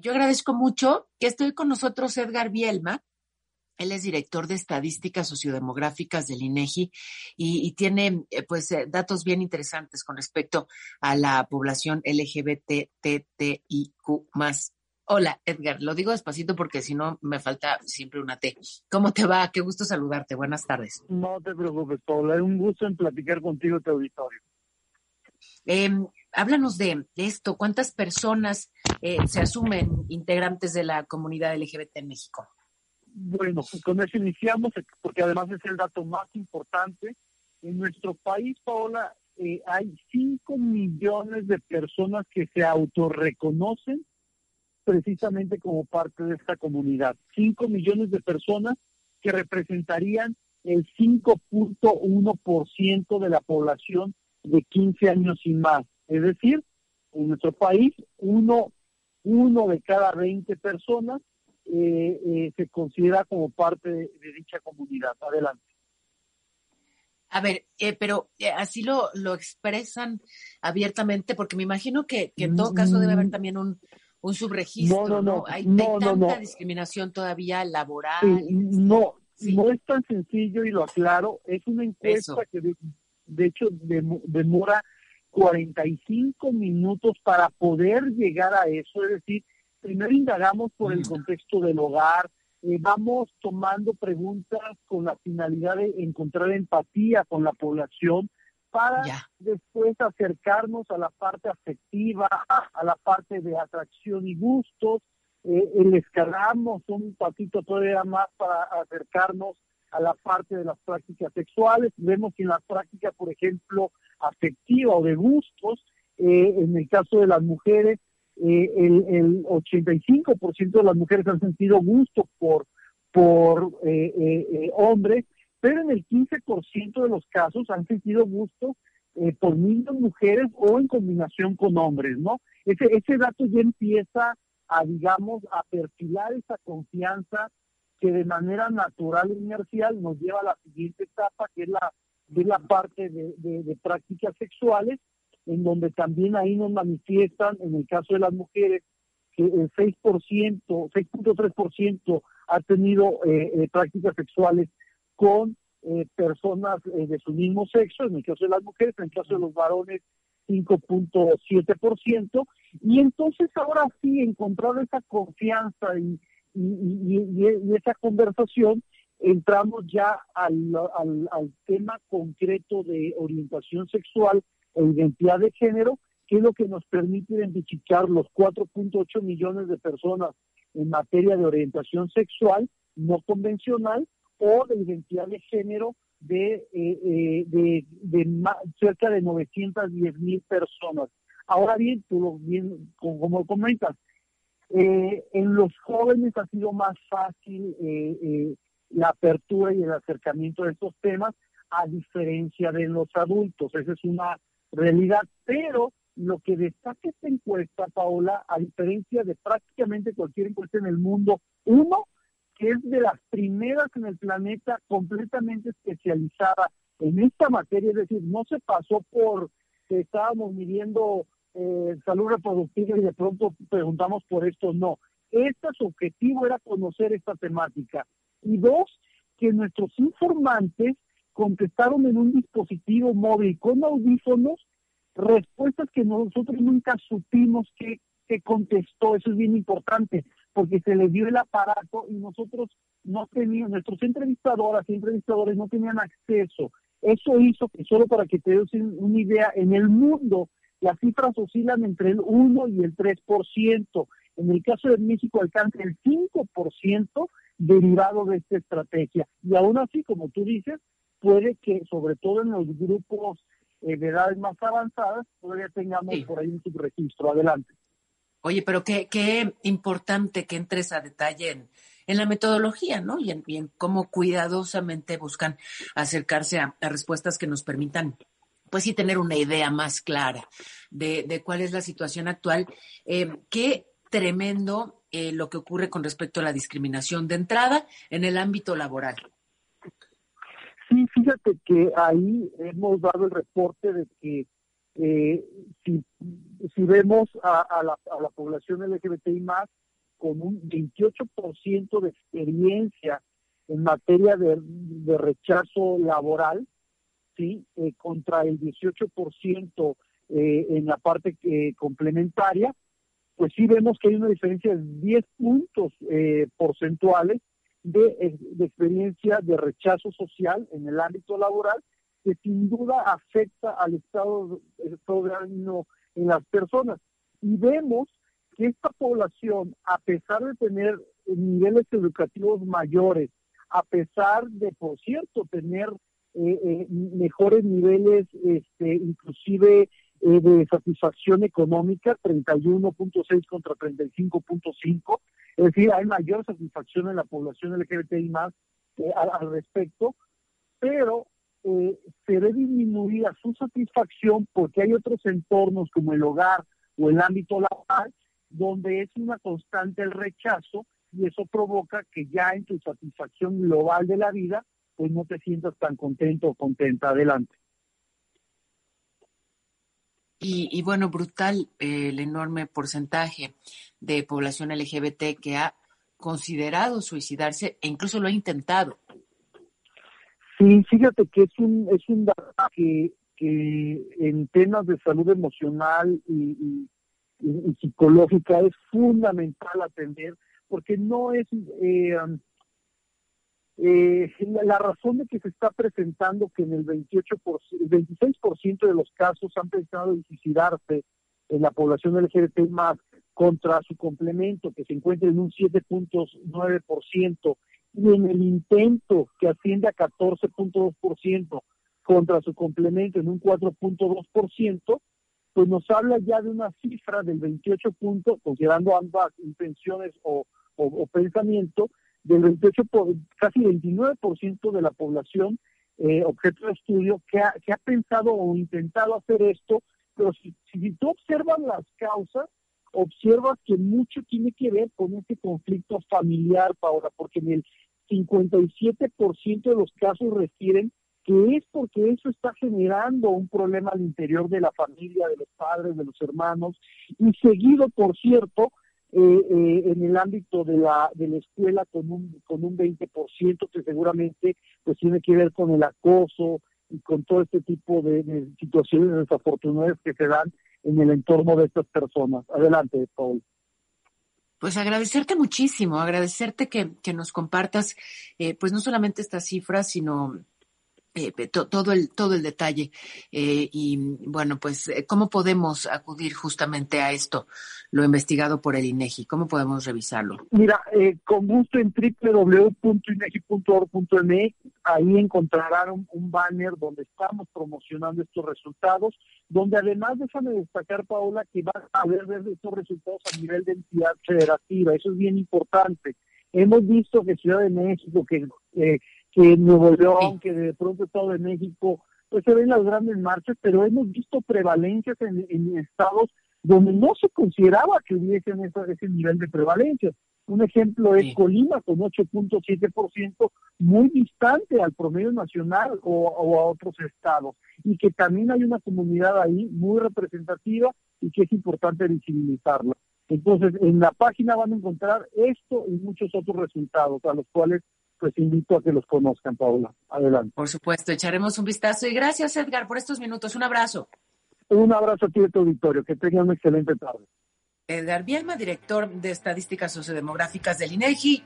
Yo agradezco mucho que estoy con nosotros Edgar Bielma. Él es director de estadísticas sociodemográficas del INEGI y, tiene eh, pues eh, datos bien interesantes con respecto a la población LGBTTIQ más. Hola, Edgar. Lo digo despacito porque si no me falta siempre una T. ¿Cómo te va? Qué gusto saludarte. Buenas tardes. No te preocupes, Paula. Es un gusto en platicar contigo, tu auditorio. Em, háblanos de, esto. ¿Cuántas personas eh, se asumen integrantes de la comunidad LGBT en México? Bueno, con eso iniciamos, porque además es el dato más importante. En nuestro país, Paola, eh, hay 5 millones de personas que se autorreconocen precisamente como parte de esta comunidad. 5 millones de personas que representarían el 5.1% de la población de 15 años y más. Es decir, en nuestro país, uno, uno de cada 20 personas eh, eh, se considera como parte de, dicha comunidad. Adelante. A ver, eh, pero así lo, lo expresan abiertamente, porque me imagino que, en todo caso debe haber mm. también un, un subregistro, ¿no? no, Hay, tanta discriminación todavía laboral. no, no es tan sencillo y lo aclaro. Es una encuesta que de, hecho demora 45 minutos para poder llegar a eso. Es decir, primero indagamos por el mm. contexto del hogar, eh, vamos tomando preguntas con la finalidad de encontrar empatía con la población para después acercarnos a la parte afectiva, a la parte de atracción y gustos. Eh, le escalamos un patito todavía más para acercarnos a la parte de las prácticas sexuales. Vemos que en la práctica, por ejemplo, afectiva o de gustos, eh, en el caso de las mujeres, eh, el, el 85% de las mujeres han sentido gusto por, por eh, eh, hombres, pero en el 15% de los casos han sentido gusto por niños, mujeres o en combinación con hombres, ¿no? Ese, ese dato ya empieza a, digamos, a perfilar esa confianza que de manera natural e inercial nos lleva a la siguiente etapa, que es la, de la parte de, de prácticas sexuales, en donde también ahí nos manifiestan, en el caso de las mujeres, que el 6%, 6.3% ha tenido eh, eh, prácticas sexuales con eh, personas de su mismo sexo, en el caso de las mujeres, en el caso de los varones 5.7%, y entonces ahora sí, encontrar esa confianza y, y, esa conversación, entramos ya al, al, tema concreto de orientación sexual e identidad de género, que es lo que nos permite identificar los 4.8 millones de personas en materia de orientación sexual no convencional o de identidad de género de, eh, eh, de, cerca de 910 mil personas. Ahora bien, tú lo bien, como comentas, eh, en los jóvenes ha sido más fácil la apertura y el acercamiento de estos temas, a diferencia de los adultos. Esa es una realidad, pero lo que destaca esta encuesta, Paola, a diferencia de prácticamente cualquier encuesta en el mundo, uno, que es de las primeras en el planeta completamente especializada en esta materia, es decir, no se pasó por que estábamos midiendo eh, salud reproductiva y de pronto preguntamos por esto, no. Este su objetivo era conocer esta temática. Y dos, que nuestros informantes contestaron en un dispositivo móvil con audífonos respuestas que nosotros nunca supimos que, contestó. Eso es bien importante, porque se le dio el aparato y nosotros no teníamos, nuestros entrevistadoras y entrevistadores no tenían acceso. Eso hizo que, solo para que te des una idea, en el mundo las cifras oscilan entre el 1 y el 3%. En el caso de México alcanza el 5% derivado de esta estrategia. Y aún así, como tú dices, puede que, sobre todo en los grupos eh, de edades más avanzadas, todavía tengamos por ahí un subregistro. Adelante. Oye, pero qué, qué importante que entres a detalle en, en la metodología, ¿no? Y en, cómo cuidadosamente buscan acercarse a, respuestas que nos permitan, pues sí, tener una idea más clara de, de cuál es la situación actual. Eh, qué tremendo eh, lo que ocurre con respecto a la discriminación de entrada en el ámbito laboral. Sí, fíjate que ahí hemos dado el reporte de que eh, si, vemos a, la, a la población LGBTI más con un 28% de experiencia en materia de, rechazo laboral, ¿sí? Eh, contra el 18% eh, en la parte eh, complementaria, pues sí vemos que hay una diferencia de 10 puntos eh, porcentuales de, de, experiencia de rechazo social en el ámbito laboral que sin duda afecta al estado, estado de ánimo en las personas. Y vemos que esta población, a pesar de tener niveles educativos mayores, a pesar de, por cierto, tener eh, eh, mejores niveles, este, inclusive eh, de satisfacción económica, 31.6 contra 35.5, es decir, hay mayor satisfacción en la población LGBTI más al, al, respecto, pero se ve disminuida su satisfacción porque hay otros entornos como el hogar o el ámbito laboral donde es una constante el rechazo y eso provoca que ya en tu satisfacción global de la vida, pues no te sientas tan contento o contenta. Adelante. Y, bueno, brutal eh, el enorme porcentaje de población LGBT que ha considerado suicidarse e incluso lo ha intentado. Sí, fíjate que es un, es un dato que, en temas de salud emocional y, y psicológica es fundamental atender porque no es eh, eh, la, razón de que se está presentando que en el 28 el 26% de los casos han pensado en suicidarse en la población LGBT más contra su complemento que se encuentra en un 7.9% y en el intento que asciende a 14.2% contra su complemento en un 4.2%, pues nos habla ya de una cifra del 28 puntos, considerando ambas intenciones o, pensamiento del 28, por, casi 29% de la población eh, objeto de estudio que ha, que ha pensado o intentado hacer esto, pero si, si tú observas las causas, observas que mucho tiene que ver con este conflicto familiar, Paola, porque en el 57% de los casos refieren que es porque eso está generando un problema al interior de la familia, de los padres, de los hermanos, y seguido, por cierto, eh, eh, en el ámbito de la, de la escuela con un, con un 20% que seguramente pues tiene que ver con el acoso y con todo este tipo de, situaciones desafortunadas que se dan en el entorno de estas personas. Adelante, Paul. Pues agradecerte muchísimo, agradecerte que, que nos compartas, eh, pues no solamente estas cifras, sino eh, todo el todo el detalle eh, y bueno pues eh, cómo podemos acudir justamente a esto lo investigado por el INEGI cómo podemos revisarlo mira con gusto en www.inegi.org.mx ahí encontrarán un, banner donde estamos promocionando estos resultados donde además déjame destacar Paola que va a ver estos resultados a nivel de entidad federativa. Eso es bien importante. Hemos visto que Ciudad de México que que Nuevo León, que de pronto Estado de México, pues se ven las grandes marchas, pero hemos visto prevalencias en, estados donde no se consideraba que hubiesen ese, ese nivel de prevalencia. Un ejemplo es Colima con 8.7%, muy distante al promedio nacional o, o, a otros estados, y que también hay una comunidad ahí muy representativa y que es importante visibilizarla. Entonces, en la página van a encontrar esto y muchos otros resultados a los cuales pues invito a que los conozcan, Paula. Adelante. Por supuesto, echaremos un vistazo y gracias, Edgar, por estos minutos. Un abrazo. Un abrazo a ti de tu auditorio. Que tengan una excelente tarde. Edgar Bielma, director de Estadísticas Sociodemográficas del INEGI.